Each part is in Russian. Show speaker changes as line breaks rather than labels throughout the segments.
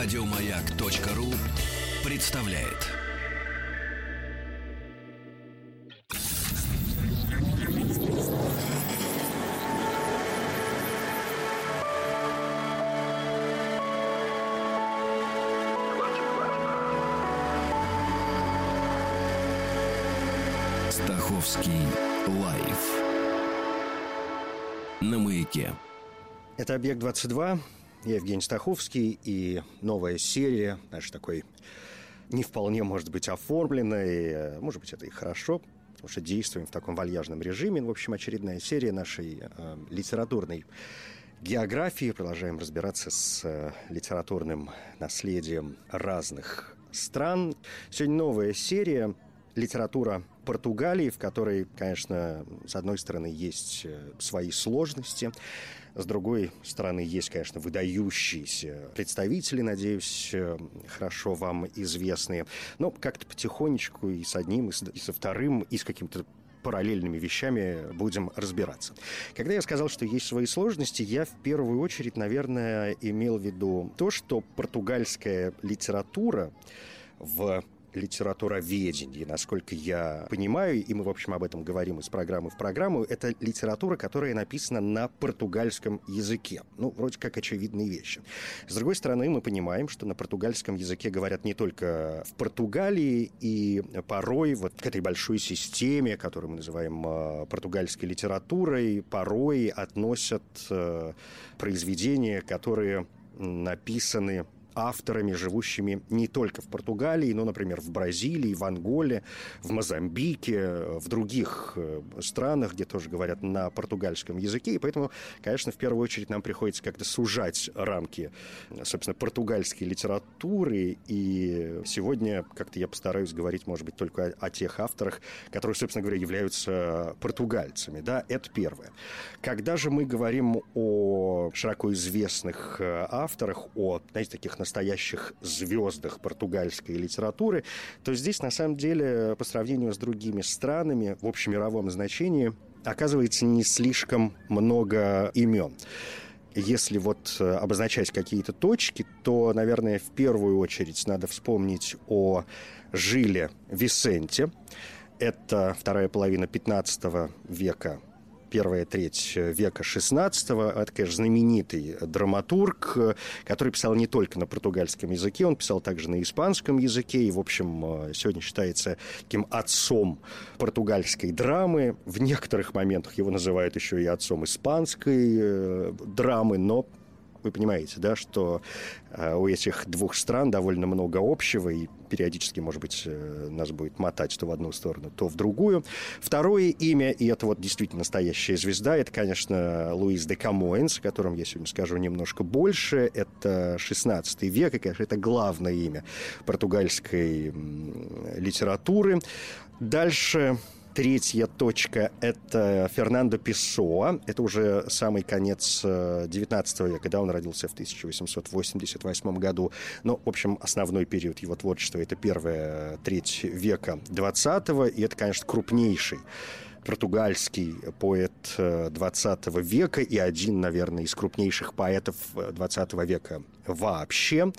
Радиомаяк.ру представляет. Стаховский лайф на маяке.
Это «Объект-22», я Евгений Стаховский и новая серия, наш такой не вполне, может быть, оформленной, э, может быть, это и хорошо, потому что действуем в таком вальяжном режиме. В общем, очередная серия нашей э, литературной географии. Продолжаем разбираться с э, литературным наследием разных стран. Сегодня новая серия литература Португалии, в которой, конечно, с одной стороны, есть э, свои сложности, с другой стороны, есть, конечно, выдающиеся представители, надеюсь, э, хорошо вам известные. Но как-то потихонечку и с одним, и со вторым, и с каким-то параллельными вещами будем разбираться. Когда я сказал, что есть свои сложности, я в первую очередь, наверное, имел в виду то, что португальская литература в литературоведении, насколько я понимаю, и мы, в общем, об этом говорим из программы в программу, это литература, которая написана на португальском языке. Ну, вроде как очевидные вещи. С другой стороны, мы понимаем, что на португальском языке говорят не только в Португалии, и порой вот к этой большой системе, которую мы называем э, португальской литературой, порой относят э, произведения, которые написаны авторами, живущими не только в Португалии, но, например, в Бразилии, в Анголе, в Мозамбике, в других э, странах, где тоже говорят на португальском языке. И поэтому, конечно, в первую очередь нам приходится как-то сужать рамки, собственно, португальской литературы. И сегодня как-то я постараюсь говорить, может быть, только о, о тех авторах, которые, собственно говоря, являются португальцами. Да, это первое. Когда же мы говорим о широко известных э, авторах, о, знаете, таких настоящих звездах португальской литературы, то здесь, на самом деле, по сравнению с другими странами, в общемировом значении, оказывается не слишком много имен. Если вот э, обозначать какие-то точки, то, наверное, в первую очередь надо вспомнить о Жиле Висенте. Это вторая половина 15 века первая треть века XVI. Это, конечно, знаменитый драматург, который писал не только на португальском языке, он писал также на испанском языке, и, в общем, сегодня считается таким отцом португальской драмы. В некоторых моментах его называют еще и отцом испанской э, драмы, но вы понимаете, да, что э, у этих двух стран довольно много общего, и периодически, может быть, э, нас будет мотать то в одну сторону, то в другую. Второе имя, и это вот действительно настоящая звезда, это, конечно, Луис де Камоэнс, о котором я сегодня скажу немножко больше. Это 16 век, и, конечно, это главное имя португальской литературы. Дальше Третья точка – это Фернандо Песоа. Это уже самый конец XIX э, века, да, он родился в 1888 году. Но, в общем, основной период его творчества – это первая треть века XX, и это, конечно, крупнейший португальский поэт 20 э, века и один, наверное, из крупнейших поэтов 20 века вообще.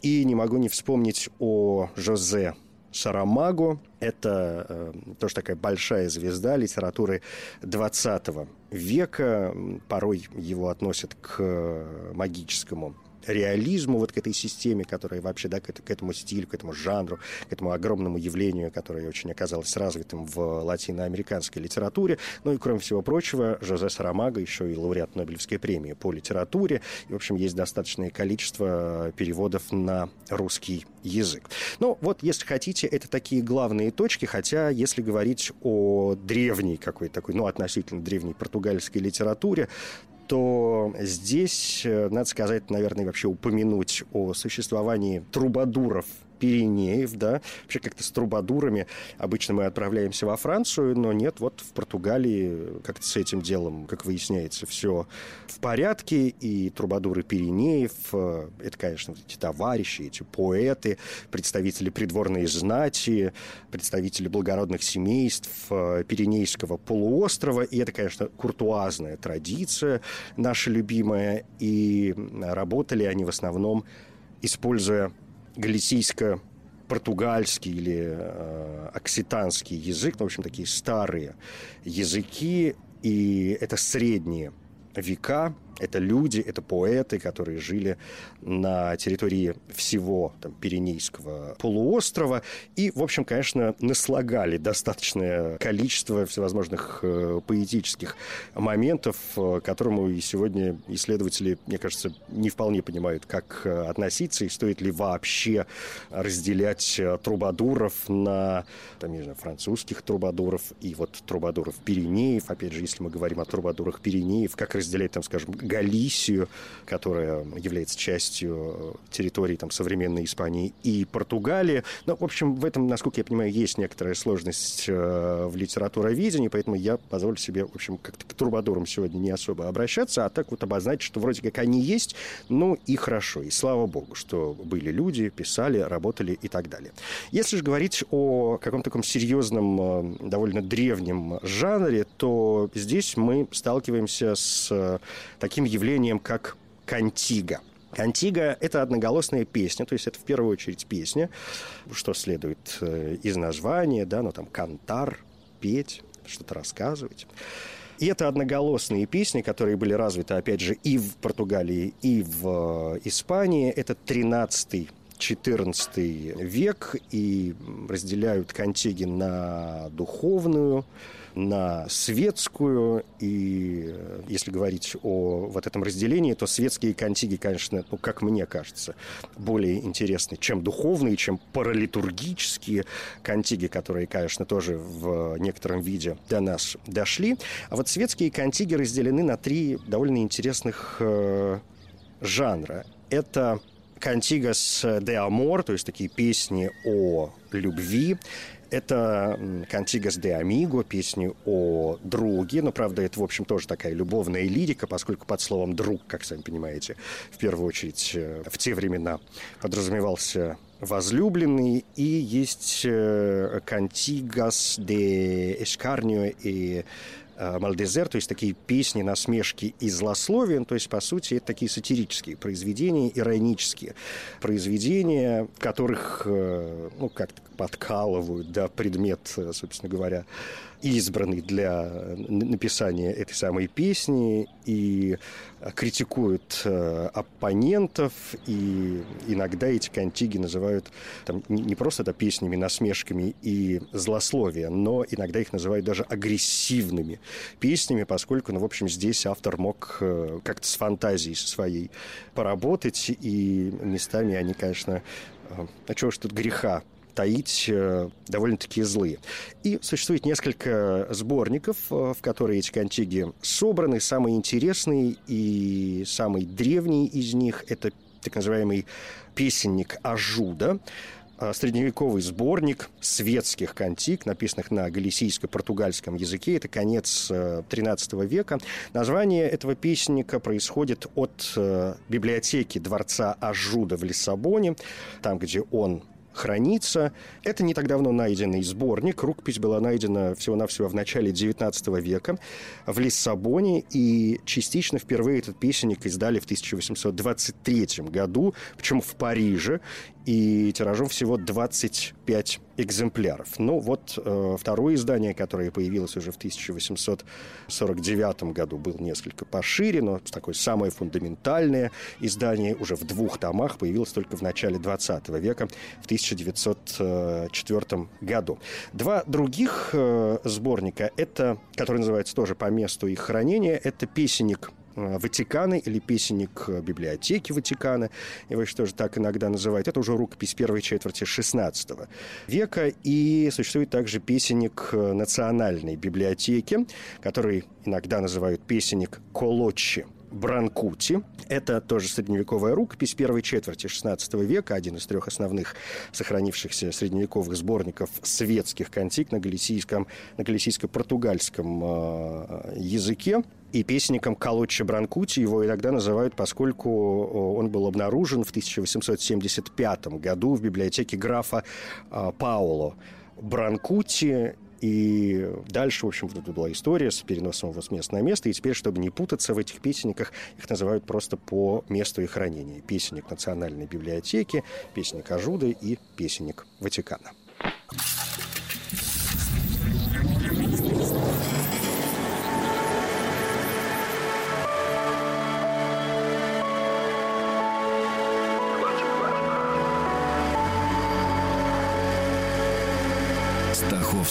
И не могу не вспомнить о Жозе Сарамаго. Это э, тоже такая большая звезда литературы 20 века. Порой его относят к э, магическому реализму, вот к этой системе, которая вообще, да, к, к этому стилю, к этому жанру, к этому огромному явлению, которое очень оказалось развитым в латиноамериканской литературе. Ну и, кроме всего прочего, Жозе Сарамага еще и лауреат Нобелевской премии по литературе. И, в общем, есть достаточное количество переводов на русский язык. Ну, вот, если хотите, это такие главные точки, хотя, если говорить о древней какой-то такой, ну, относительно древней португальской литературе, то здесь, э, надо сказать, наверное, вообще упомянуть о существовании трубадуров Пиренеев, да, вообще как-то с трубадурами. Обычно мы отправляемся во Францию, но нет, вот в Португалии как-то с этим делом, как выясняется, все в порядке, и трубадуры Пиренеев, э, это, конечно, эти товарищи, эти поэты, представители придворной знати, представители благородных семейств э, Пиренейского полуострова, и это, конечно, куртуазная традиция наша любимая, и работали они в основном используя галисийско португальский или э, окситанский язык, ну, в общем, такие старые языки, и это средние века, это люди, это поэты, которые жили на территории всего там, Пиренейского полуострова. И, в общем, конечно, наслагали достаточное количество всевозможных э, поэтических моментов, э, которому и сегодня исследователи, мне кажется, не вполне понимают, как э, относиться и стоит ли вообще разделять э, трубадуров на, там, не знаю, французских трубадуров и вот трубадуров Пиренеев. Опять же, если мы говорим о трубадурах Пиренеев, как разделять, там, скажем, Галисию, которая является частью территории там, современной Испании и Португалии. Но, в общем, в этом, насколько я понимаю, есть некоторая сложность э, в литературоведении, поэтому я позволю себе, в общем, как-то к трубадурам сегодня не особо обращаться, а так вот обозначить, что вроде как они есть, ну и хорошо, и слава богу, что были люди, писали, работали и так далее. Если же говорить о каком-то таком серьезном, э, довольно древнем жанре, то здесь мы сталкиваемся с э, таким таким явлением, как кантига. Кантига – это одноголосная песня, то есть это в первую очередь песня, что следует э, из названия, да, ну там cantar, петь, что-то рассказывать. И это одноголосные песни, которые были развиты, опять же, и в Португалии, и в э, Испании. Это 13 14 век, и разделяют кантиги на духовную, на светскую. И э, если говорить о вот этом разделении, то светские кантиги, конечно, ну, как мне кажется, более интересны, чем духовные, чем паралитургические кантиги, которые, конечно, тоже в некотором виде до нас дошли. А вот светские кантиги разделены на три довольно интересных э, жанра. Это Cantigas de Amor, то есть такие песни о любви. Это «Cantigas de Amigo», песни о друге. Но, правда, это, в общем, тоже такая любовная лирика, поскольку под словом «друг», как сами понимаете, в первую очередь э, в те времена подразумевался возлюбленный, и есть «Cantigas de Escárnio» и Э, Мальдезер, то есть такие песни, насмешки и злословия, то есть, по сути, это такие сатирические произведения, иронические произведения, которых, э, ну, как-то подкалывают, да, предмет, э, собственно говоря, избранный для написания этой самой песни и критикуют э, оппонентов, и иногда эти кантиги называют там, не просто да, песнями, насмешками и злословия, но иногда их называют даже агрессивными песнями, поскольку, ну, в общем, здесь автор мог э, как-то с фантазией своей поработать, и местами они, конечно, э, а чего ж тут греха таить э, довольно-таки злые. И существует несколько сборников, э, в которые эти кантиги собраны. Самые интересные и самый древний из них – это так называемый песенник Ажуда, э, средневековый сборник светских кантик, написанных на галисийско-португальском языке. Это конец XIII века. Название этого песенника происходит от библиотеки дворца Ажуда в Лиссабоне, там, где он хранится. Это не так давно найденный сборник. Рукопись была найдена всего-навсего в начале XIX века в Лиссабоне, и частично впервые этот песенник издали в 1823 году, причем в Париже, и тиражом всего 25 экземпляров. Ну вот э, второе издание, которое появилось уже в 1849 году, было несколько пошире, но такое самое фундаментальное издание уже в двух томах появилось только в начале 20 века, в 1904 году. Два других э, сборника, это, который называется тоже по месту их хранения, это песенник Э, Ватикана или песенник э, библиотеки Ватикана, его что же так иногда называют. Это уже рукопись первой четверти XVI века. И существует также песенник э, национальной библиотеки, который иногда называют песенник Колочи. Бранкути. Это тоже средневековая рукопись первой четверти XVI века, один из трех основных сохранившихся средневековых сборников светских кантик на галисийском, на галисийско-португальском э, языке. И песенником Калуччи Бранкути его иногда называют, поскольку он был обнаружен в 1875 году в библиотеке графа Пауло Бранкути И дальше, в общем, вот это была история с переносом его с места на место. И теперь, чтобы не путаться в этих песенниках, их называют просто по месту их хранения. Песенник Национальной библиотеки, песенник Ажуды и песенник Ватикана.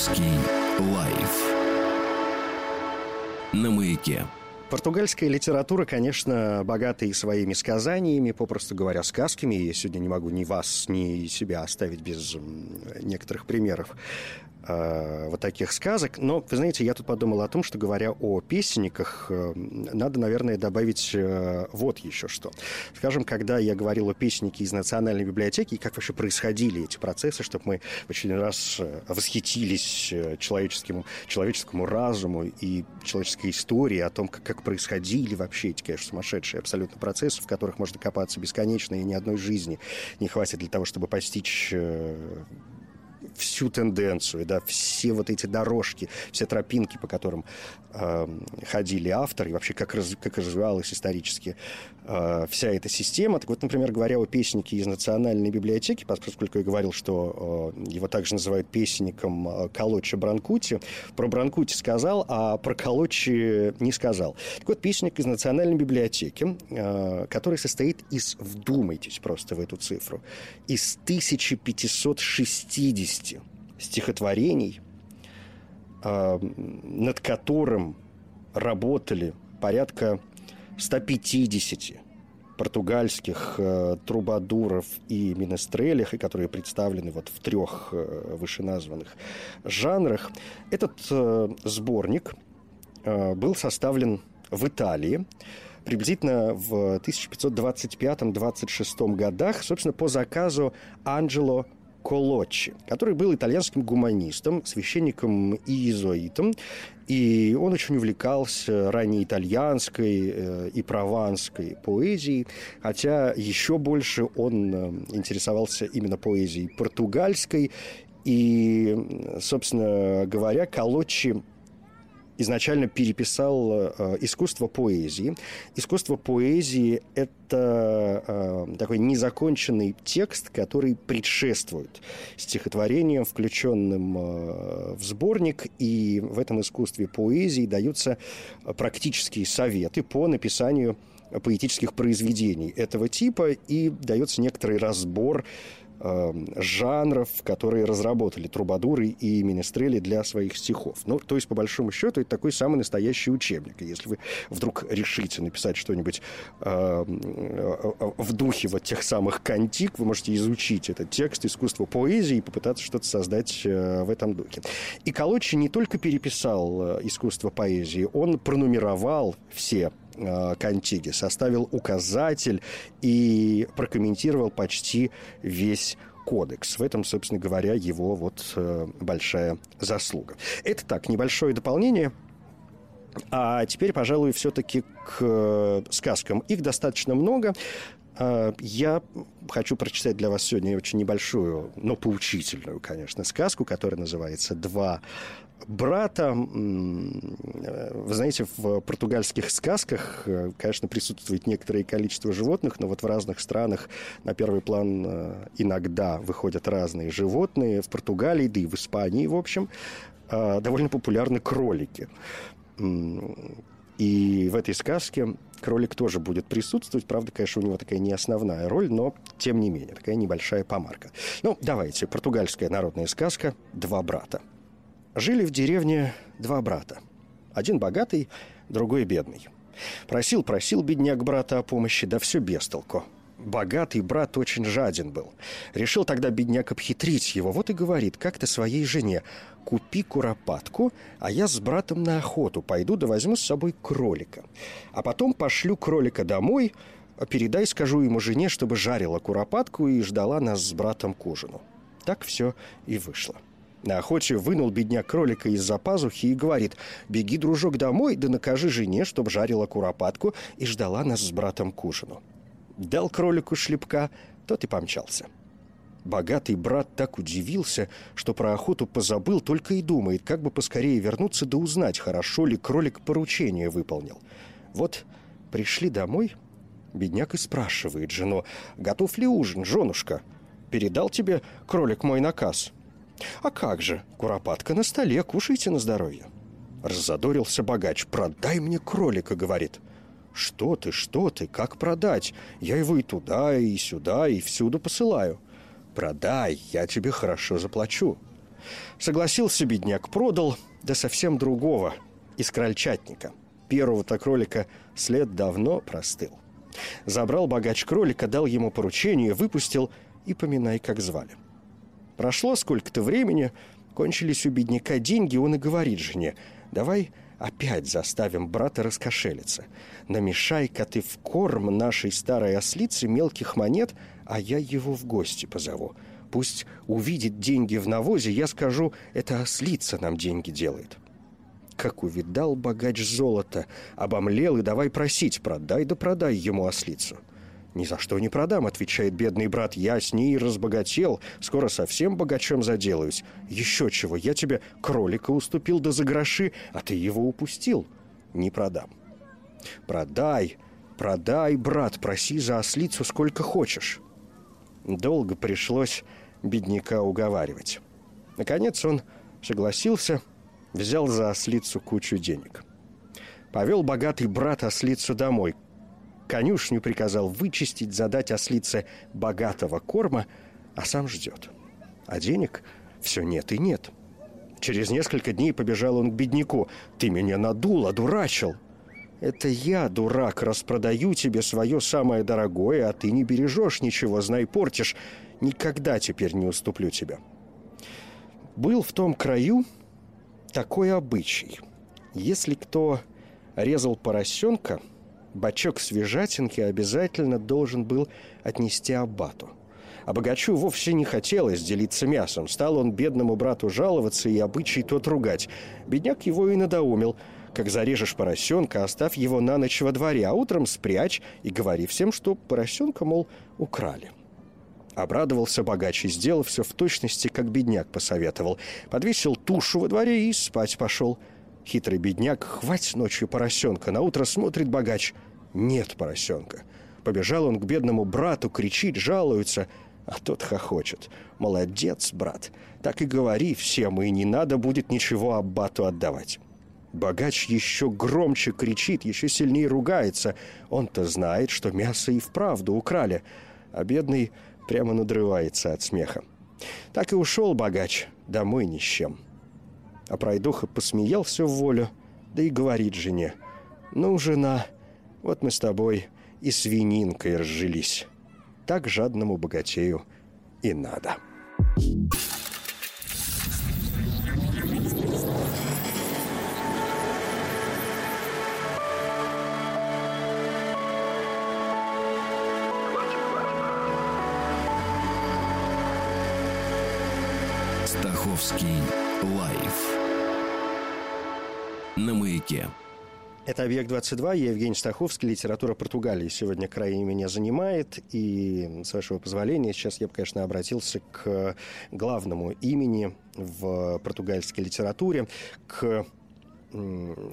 Стаховский лайф на маяке.
Португальская литература, конечно, богата и своими сказаниями, попросту говоря, сказками. Я сегодня не могу ни вас, ни себя оставить без некоторых примеров э, вот таких сказок. Но, вы знаете, я тут подумал о том, что, говоря о песенниках, э, надо, наверное, добавить э, вот еще что. Скажем, когда я говорил о песеннике из Национальной библиотеки, и как вообще происходили эти процессы, чтобы мы в очередной раз восхитились э, человеческому, разуму и человеческой истории, о том, как, как происходили вообще эти, конечно, сумасшедшие абсолютно процессы, в которых можно копаться бесконечно, и ни одной жизни не хватит для того, чтобы постичь всю тенденцию, да, все вот эти дорожки, все тропинки, по которым э, ходили авторы, и вообще как, раз, как развивалась исторически э, вся эта система. Так вот, например, говоря о песеннике из Национальной библиотеки, поскольку я говорил, что э, его также называют песенником э, Бранкути, про Бранкути сказал, а про Колочи не сказал. Так вот, песенник из Национальной библиотеки, э, который состоит из, вдумайтесь просто в эту цифру, из 1560 стихотворений, э, над которым работали порядка 150 португальских э, трубадуров и минестрелях, и которые представлены вот в трех э, вышеназванных жанрах. Этот э, сборник э, был составлен в Италии приблизительно в 1525-26 годах, собственно, по заказу Анджело Колочи, который был итальянским гуманистом, священником и иезуитом, и он очень увлекался ранней итальянской э, и прованской поэзией, хотя еще больше он э, интересовался именно поэзией португальской. И, собственно говоря, Колочи изначально переписал э, искусство поэзии. Искусство поэзии – это э, такой незаконченный текст, который предшествует стихотворениям, включенным э, в сборник, и в этом искусстве поэзии даются практические советы по написанию поэтических произведений этого типа, и дается некоторый разбор э, жанров, которые разработали трубадуры и министрели для своих стихов. Ну, то есть, по большому счету, это такой самый настоящий учебник. Если вы вдруг решите написать что-нибудь э, в духе вот тех самых кантик, вы можете изучить этот текст искусства поэзии и попытаться что-то создать э, в этом духе. И Колочи не только переписал э, искусство поэзии, он пронумеровал все Э, Кантиги, составил указатель и прокомментировал почти весь кодекс. В этом, собственно говоря, его вот э, большая заслуга. Это так, небольшое дополнение. А теперь, пожалуй, все-таки к э, сказкам. Их достаточно много. Я хочу прочитать для вас сегодня очень небольшую, но поучительную, конечно, сказку, которая называется «Два брата. Вы знаете, в португальских сказках, э, конечно, присутствует некоторое количество животных, но вот в разных странах на первый план э, иногда выходят разные животные. В Португалии, да и в Испании, в общем, э, довольно популярны кролики. И в этой сказке кролик тоже будет присутствовать. Правда, конечно, у него такая не основная роль, но тем не менее, такая небольшая помарка. Ну, давайте, португальская народная сказка «Два брата». Жили в деревне два брата. Один богатый, другой бедный. Просил, просил бедняк брата о помощи, да все без толку. Богатый брат очень жаден был. Решил тогда бедняк обхитрить его. Вот и говорит как-то своей жене. «Купи куропатку, а я с братом на охоту пойду да возьму с собой кролика. А потом пошлю кролика домой, передай, скажу ему жене, чтобы жарила куропатку и ждала нас с братом к ужину». Так все и вышло. На охоте вынул бедняк кролика из-за пазухи и говорит, «Беги, дружок, домой, да накажи жене, чтоб жарила куропатку и ждала нас с братом к ужину». Дал кролику шлепка, тот и помчался. Богатый брат так удивился, что про охоту позабыл, только и думает, как бы поскорее вернуться да узнать, хорошо ли кролик поручение выполнил. Вот пришли домой, бедняк и спрашивает жену, готов ли ужин, женушка? Передал тебе кролик мой наказ? А как же, куропатка на столе, кушайте на здоровье. Раззадорился богач, продай мне кролика, говорит. Что ты, что ты, как продать? Я его и туда, и сюда, и всюду посылаю. Продай, я тебе хорошо заплачу. Согласился бедняк, продал, да совсем другого, из крольчатника. Первого-то кролика след давно простыл. Забрал богач кролика, дал ему поручение, выпустил и поминай, как звали. Прошло сколько-то времени, кончились у бедняка деньги, он и говорит жене, давай опять заставим брата раскошелиться. Намешай-ка ты в корм нашей старой ослицы мелких монет, а я его в гости позову. Пусть увидит деньги в навозе, я скажу, это ослица нам деньги делает. Как увидал богач золото, обомлел и давай просить, продай да продай ему ослицу. «Ни за что не продам», — отвечает бедный брат. «Я с ней разбогател, скоро совсем богачом заделаюсь. Еще чего, я тебе кролика уступил да за гроши, а ты его упустил. Не продам». «Продай, продай, брат, проси за ослицу сколько хочешь». Долго пришлось бедняка уговаривать. Наконец он согласился, взял за ослицу кучу денег. Повел богатый брат ослицу домой — конюшню приказал вычистить, задать ослице богатого корма, а сам ждет. А денег все нет и нет. Через несколько дней побежал он к бедняку. «Ты меня надул, одурачил!» «Это я, дурак, распродаю тебе свое самое дорогое, а ты не бережешь ничего, знай, портишь. Никогда теперь не уступлю тебе». Был в том краю такой обычай. Если кто резал поросенка – бачок свежатинки обязательно должен был отнести аббату. А богачу вовсе не хотелось делиться мясом. Стал он бедному брату жаловаться и обычай тот ругать. Бедняк его и надоумил. Как зарежешь поросенка, оставь его на ночь во дворе, а утром спрячь и говори всем, что поросенка, мол, украли. Обрадовался богач и сделал все в точности, как бедняк посоветовал. Подвесил тушу во дворе и спать пошел. Хитрый бедняк, хвать ночью поросенка. На утро смотрит богач. Нет поросенка. Побежал он к бедному брату, кричит, жалуется, а тот хохочет. «Молодец, брат! Так и говори всем, и не надо будет ничего аббату отдавать». Богач еще громче кричит, еще сильнее ругается. Он-то знает, что мясо и вправду украли, а бедный прямо надрывается от смеха. Так и ушел богач домой ни с чем. А пройдоха посмеялся в волю, да и говорит жене. «Ну, жена, вот мы с тобой и свининкой разжились. Так жадному богатею и надо».
Стаховский лайф на маяке.
Это «Объект-22», я Евгений Стаховский, литература Португалии сегодня крайне меня занимает. И, с вашего позволения, сейчас я бы, конечно, обратился к главному имени в португальской литературе, к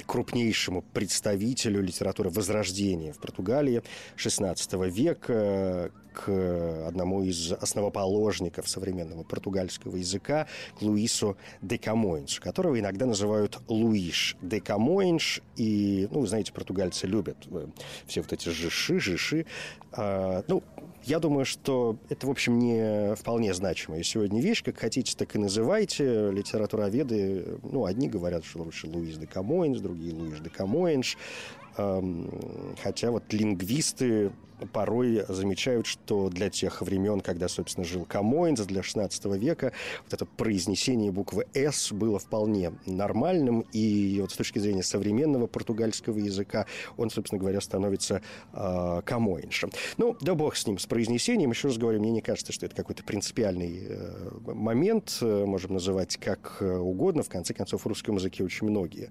крупнейшему представителю литературы Возрождения в Португалии XVI века, к одному из основоположников современного португальского языка, к Луису де Камоинш, которого иногда называют Луиш де Камоинш. И, ну, вы знаете, португальцы любят э, все вот эти жиши, жиши. А, ну, я думаю, что это, в общем, не вполне значимая сегодня вещь. Как хотите, так и называйте. Литературоведы, ну, одни говорят, что лучше Луис де Камоинш, другие Луиш де Камоинш. Хотя вот лингвисты порой замечают, что для тех времен, когда, собственно, жил Камоинс, для 16 века, вот это произнесение буквы «С» было вполне нормальным, и вот с точки зрения современного португальского языка он, собственно говоря, становится э, Камоиншем. Ну, да бог с ним, с произнесением. Еще раз говорю, мне не кажется, что это какой-то принципиальный э, момент, э, можем называть как угодно. В конце концов, в русском языке очень многие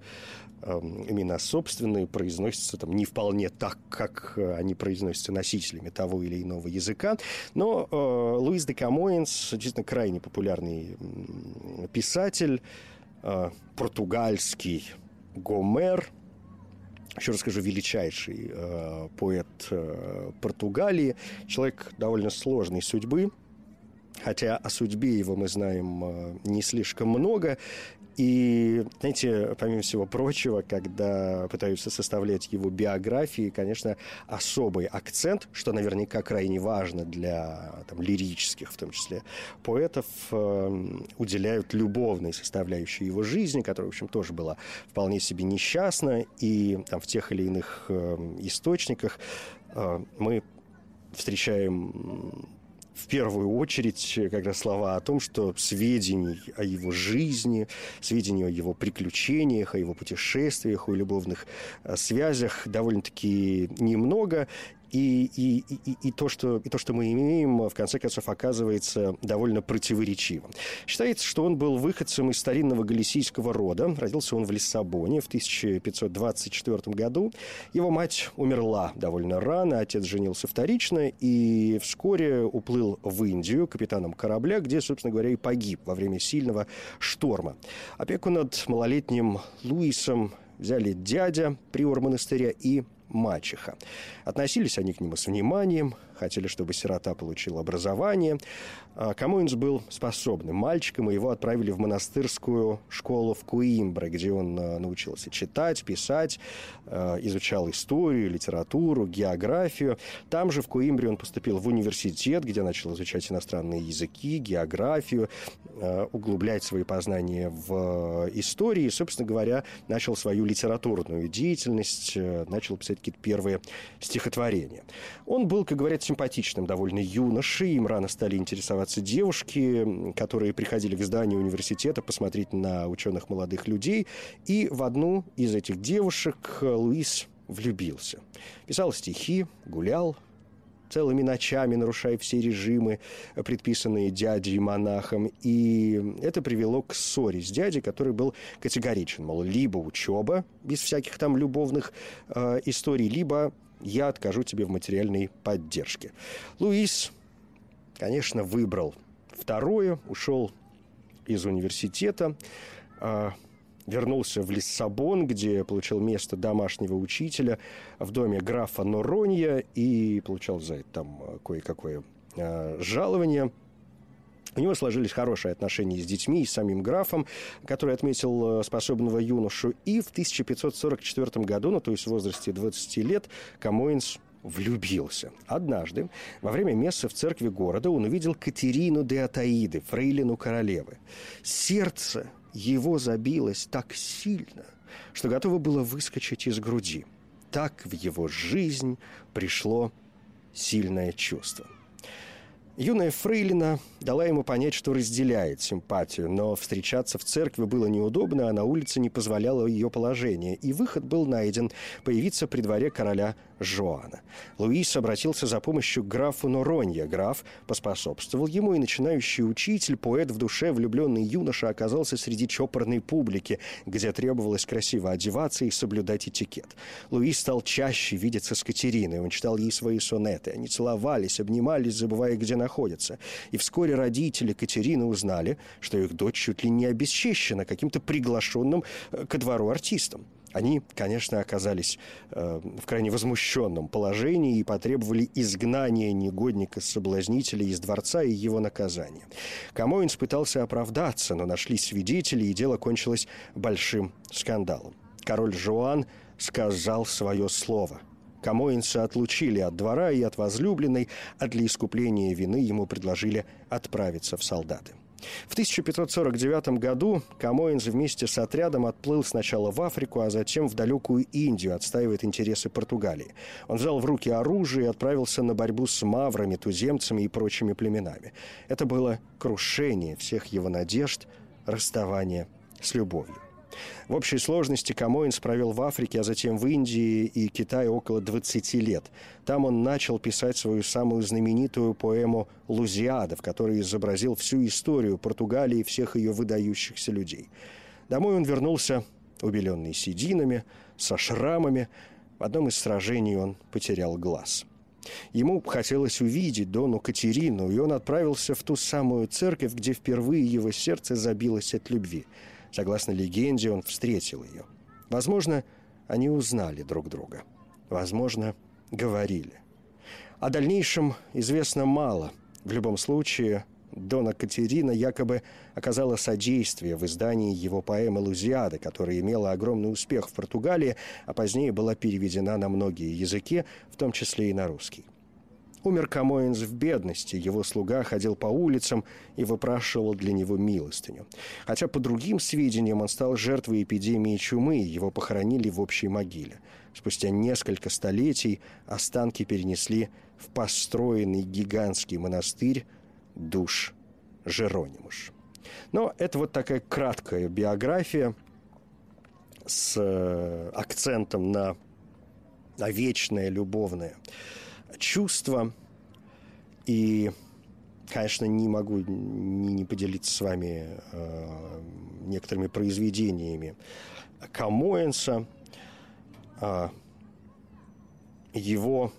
э, имена собственные произносят произносятся там не вполне так, как они произносятся носителями того или иного языка. Но э, Луис де Камоинс действительно крайне популярный писатель, э, португальский Гомер, еще раз скажу, величайший э, поэт э, Португалии, человек довольно сложной судьбы, хотя о судьбе его мы знаем э, не слишком много, и, знаете, помимо всего прочего, когда пытаются составлять его биографии, конечно, особый акцент, что наверняка крайне важно для там, лирических, в том числе, поэтов, э, уделяют любовной составляющей его жизни, которая, в общем, тоже была вполне себе несчастна, и там, в тех или иных э, источниках э, мы встречаем в первую очередь как раз слова о том, что сведений о его жизни, сведений о его приключениях, о его путешествиях, о любовных э, связях довольно-таки немного, и, и, и, и, то, что, и то, что мы имеем, в конце концов, оказывается довольно противоречивым. Считается, что он был выходцем из старинного галисийского рода. Родился он в Лиссабоне в 1524 году. Его мать умерла довольно рано, отец женился вторично и вскоре уплыл в Индию капитаном корабля, где, собственно говоря, и погиб во время сильного шторма. Опеку над малолетним Луисом взяли дядя приор монастыря и мачеха. Относились они к нему с вниманием, хотели, чтобы сирота получил образование. А Камоинс был способным мальчиком, и его отправили в монастырскую школу в Куимбре, где он а, научился читать, писать, а, изучал историю, литературу, географию. Там же в Куимбре он поступил в университет, где начал изучать иностранные языки, географию, углублять свои познания в истории и, собственно говоря, начал свою литературную деятельность, начал писать какие-то первые стихотворения. Он был, как говорят, симпатичным довольно юношей, им рано стали интересоваться девушки, которые приходили в здание университета посмотреть на ученых молодых людей, и в одну из этих девушек Луис влюбился. Писал стихи, гулял, целыми ночами, нарушая все режимы, предписанные дядей монахом. И это привело к ссоре с дядей, который был категоричен. Мол, либо учеба, без всяких там любовных э, историй, либо я откажу тебе в материальной поддержке. Луис, конечно, выбрал второе, ушел из университета, а, вернулся в Лиссабон, где получил место домашнего учителя в доме графа Норонья и получал за это там кое-какое а, жалование – у него сложились хорошие отношения с детьми и с самим графом, который отметил э, способного юношу. И в 1544 году, ну то есть в возрасте 20 лет, Камоинс влюбился. Однажды, во время мессы в церкви города, он увидел Катерину де Атаиды, фрейлину королевы. Сердце его забилось так сильно, что готово было выскочить из груди. Так в его жизнь пришло сильное чувство. Юная Фрейлина дала ему понять, что разделяет симпатию, но встречаться в церкви было неудобно, а на улице не позволяло ее положение, и выход был найден – появиться при дворе короля Жоана. Луис обратился за помощью к графу Норонья. Граф поспособствовал ему, и начинающий учитель, поэт в душе, влюбленный юноша, оказался среди чопорной публики, где требовалось красиво одеваться и соблюдать этикет. Луис стал чаще видеться с Катериной, он читал ей свои сонеты. Они целовались, обнимались, забывая, где находятся. И вскоре родители Катерины узнали, что их дочь чуть ли не обесчещена каким-то приглашенным э, ко двору артистом. Они, конечно, оказались э, в крайне возмущенном положении и потребовали изгнания негодника-соблазнителя из дворца и его наказания. Камоинс пытался оправдаться, но нашли свидетели, и дело кончилось большим скандалом. Король Жуан сказал свое слово. Камоинса отлучили от двора и от возлюбленной, а для искупления вины ему предложили отправиться в солдаты. В 1549 году Камоинс вместе с отрядом отплыл сначала в Африку, а затем в далекую Индию, отстаивает интересы Португалии. Он взял в руки оружие и отправился на борьбу с маврами, туземцами и прочими племенами. Это было крушение всех его надежд, расставание с любовью. В общей сложности Камоинс провел в Африке, а затем в Индии и Китае около 20 лет. Там он начал писать свою самую знаменитую поэму «Лузиада», в которой изобразил всю историю Португалии и всех ее выдающихся людей. Домой он вернулся, убеленный сединами, со шрамами, В одном из сражений он потерял глаз. Ему хотелось увидеть Дону Катерину, и он отправился в ту самую церковь, где впервые его сердце забилось от любви. Согласно легенде, он встретил ее. Возможно, они узнали друг друга. Возможно, говорили. О дальнейшем известно мало. В любом случае, Дона Катерина якобы оказала содействие в издании его поэмы «Лузиада», которая имела огромный успех в Португалии, а позднее была переведена на многие языки, в том числе и на русский. Умер Камоинс в бедности, его слуга ходил по улицам и выпрашивал для него милостыню. Хотя, по другим сведениям, он стал жертвой эпидемии чумы, его похоронили в общей могиле. Спустя несколько столетий останки перенесли в построенный гигантский монастырь душ Жеронимуш. Но это вот такая краткая биография с э, акцентом на, на вечное любовное чувство. И, конечно, не могу не, не поделиться с вами э, некоторыми произведениями Камоэнса. Э, его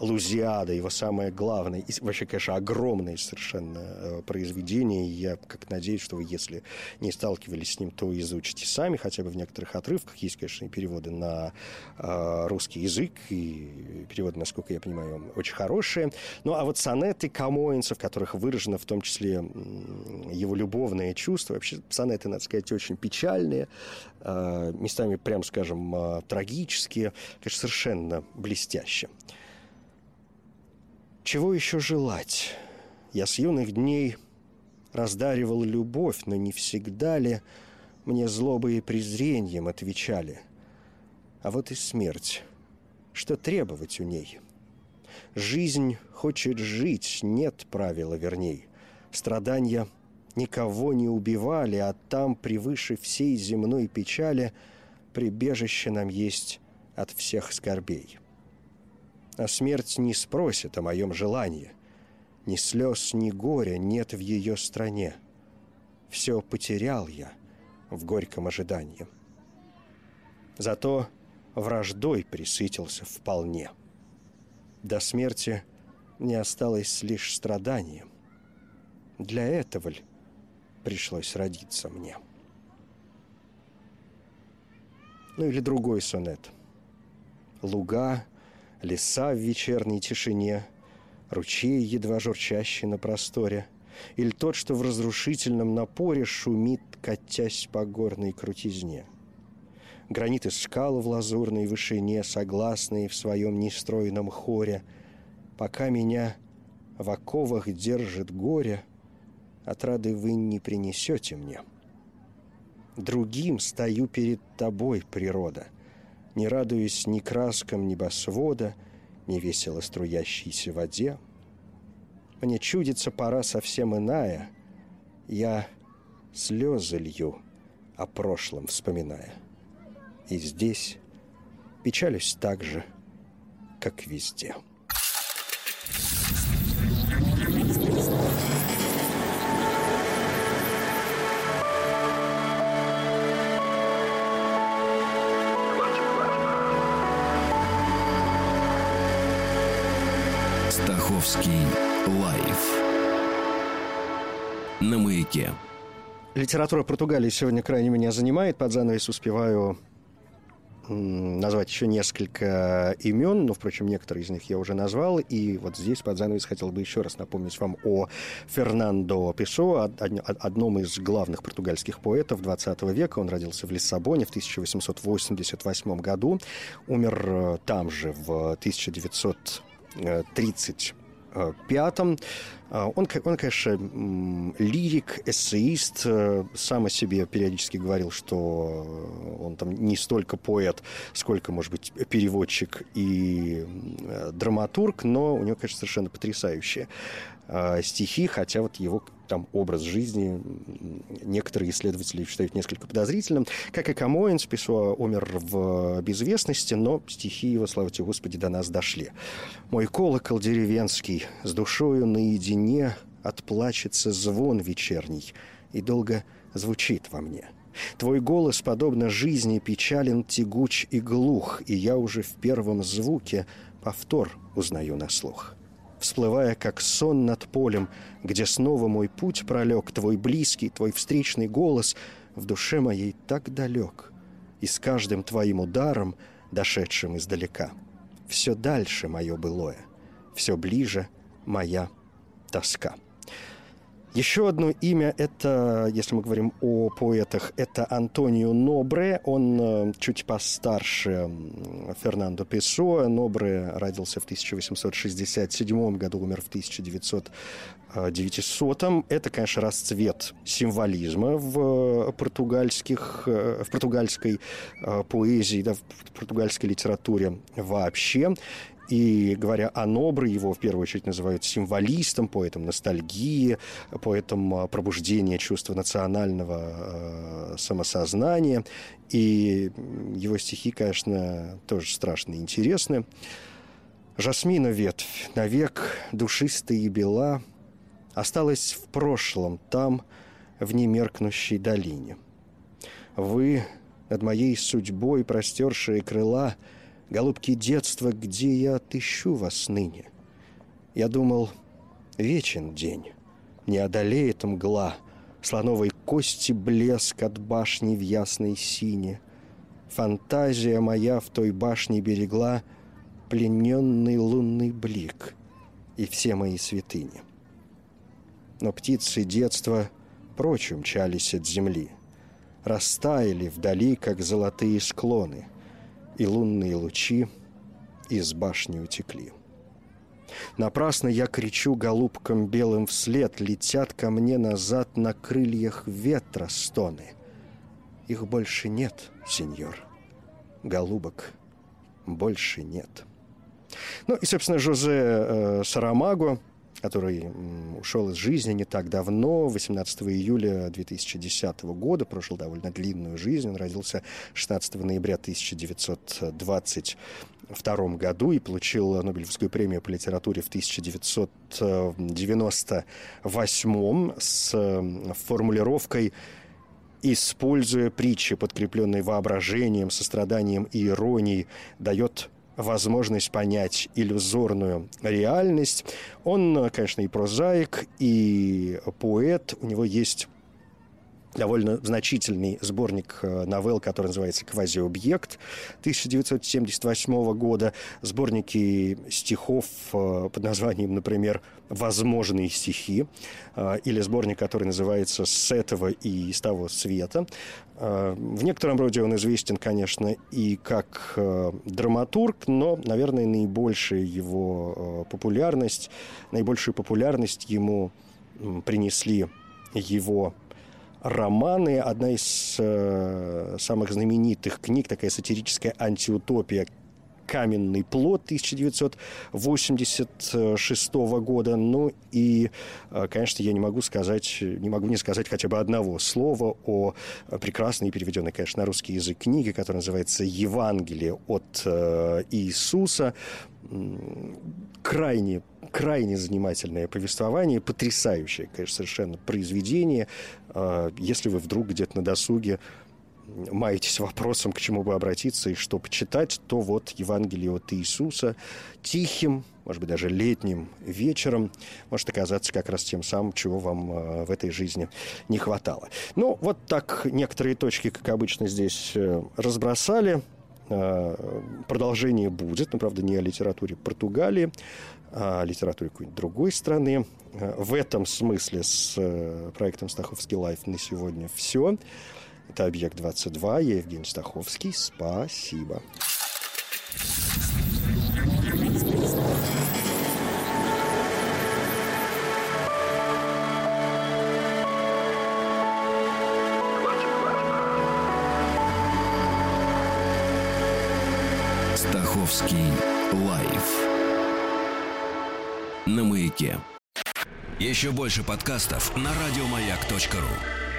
Лузиада, его самое главное, и вообще, конечно, огромное совершенно э, произведение. Я как надеюсь, что вы, если не сталкивались с ним, то изучите сами, хотя бы в некоторых отрывках. Есть, конечно, и переводы на э, русский язык, и переводы, насколько я понимаю, очень хорошие. Ну, а вот сонеты Камоинца, в которых выражено в том числе его любовное чувство, вообще сонеты, надо сказать, очень печальные, э, местами, прям скажем, трагические, конечно, совершенно блестяще. Чего еще желать? Я с юных дней раздаривал любовь, но не всегда ли мне злобой и презрением отвечали. А вот и смерть. Что требовать у ней? Жизнь хочет жить, нет правила верней. Страдания никого не убивали, а там, превыше всей земной печали, прибежище нам есть от всех скорбей а смерть не спросит о моем желании. Ни слез, ни горя нет в ее стране. Все потерял я в горьком ожидании. Зато враждой присытился вполне. До смерти не осталось лишь страдания. Для этого ли пришлось родиться мне? Ну или другой сонет. Луга леса в вечерней тишине, ручей, едва журчащий на просторе, или тот, что в разрушительном напоре шумит, катясь по горной крутизне. Граниты скал в лазурной вышине, согласные в своем нестройном хоре, пока меня в оковах держит горе, отрады вы не принесете мне. Другим стою перед тобой, природа — не радуясь ни краскам небосвода, ни весело струящейся воде. Мне чудится пора совсем иная, я слезы лью, о прошлом вспоминая. И здесь печалюсь так же, как везде.
Маяке.
Литература Португалии сегодня крайне меня занимает. Под занавес успеваю назвать еще несколько имен, но, впрочем, некоторые из них я уже назвал. И вот здесь под занавес хотел бы еще раз напомнить вам о Фернандо Песо, одном из главных португальских поэтов 20 века. Он родился в Лиссабоне в 1888 году, умер э, там же в 1930 Э, пятом. Э, он, он, конечно, лирик, эссеист, э, сам о себе периодически говорил, что он там не столько поэт, сколько, может быть, переводчик и драматург, но у него, конечно, совершенно потрясающие стихи, хотя вот его там образ жизни некоторые исследователи считают несколько подозрительным. Как и Камоэнс, Песуа умер в безвестности, но стихи его, слава тебе Господи, до нас дошли. «Мой колокол деревенский, с душою наедине отплачется звон вечерний, и долго звучит во мне. Твой голос, подобно жизни, печален, тягуч и глух, и я уже в первом звуке повтор узнаю на слух. Всплывая, как сон над полем, где снова мой путь пролег, твой близкий, твой встречный голос в душе моей так далек, и с каждым твоим ударом, дошедшим издалека, все дальше мое былое, все ближе моя тоска. Еще одно имя – это, если мы говорим о поэтах, это Антонио Нобре. Он э, чуть постарше Фернандо Песоа. Нобре родился в 1867 году, умер в 1900 900 Это, конечно, расцвет символизма в португальских, э, в португальской э, поэзии, да, в португальской литературе вообще. И говоря о Нобре, его в первую очередь называют символистом, поэтом ностальгии, поэтом а, пробуждения чувства национального э, самосознания. И его стихи, конечно, тоже страшно интересны. Жасмина ветвь, навек душистая и бела, осталась в прошлом, там, в немеркнущей долине. Вы над моей судьбой простершие крыла — Голубки детства, где я отыщу вас ныне? Я думал, вечен день, не одолеет мгла, Слоновой кости блеск от башни в ясной сине. Фантазия моя в той башне берегла Плененный лунный блик и все мои святыни. Но птицы детства прочь умчались от земли, Растаяли вдали, как золотые склоны — и лунные лучи из башни утекли. Напрасно я кричу голубкам белым вслед, летят ко мне назад на крыльях ветра стоны. Их больше нет, сеньор. Голубок больше нет. Ну и, собственно, Жозе э, Сарамаго, который ушел из жизни не так давно, 18 июля 2010 года, прожил довольно длинную жизнь. Он родился 16 ноября 1922 году и получил Нобелевскую премию по литературе в 1998 с формулировкой используя притчи, подкрепленные воображением, состраданием и иронией, дает возможность понять иллюзорную реальность. Он, конечно, и прозаик, и поэт. У него есть довольно значительный сборник э, новелл, который называется «Квазиобъект» 1978 года, сборники стихов э, под названием, например, «Возможные стихи», э, или сборник, который называется «С этого и с того света». В некотором роде он известен, конечно, и как драматург, но, наверное, наибольшая его популярность, наибольшую популярность ему принесли его романы. Одна из э, самых знаменитых книг, такая сатирическая антиутопия «Каменный плод» 1986 года. Ну и, э, конечно, я не могу сказать, не могу не сказать хотя бы одного слова о прекрасной переведенной, конечно, на русский язык книге, которая называется «Евангелие от э, Иисуса». Крайне крайне занимательное повествование, потрясающее, конечно, совершенно произведение. А, если вы вдруг где-то на досуге маетесь вопросом, к чему бы обратиться и что почитать, то вот Евангелие от Иисуса тихим, может быть, даже летним вечером может оказаться как раз тем самым, чего вам э, в этой жизни не хватало. Ну, вот так некоторые точки, как обычно, здесь э, разбросали. Э, продолжение будет, но, правда, не о литературе Португалии литературе какой-нибудь другой страны. Э, в этом смысле с э, проектом «Стаховский лайф» на сегодня все. Это «Объект-22». Я Евгений Стаховский. Спасибо.
Маяке. Еще больше подкастов на радиомаяк.ру.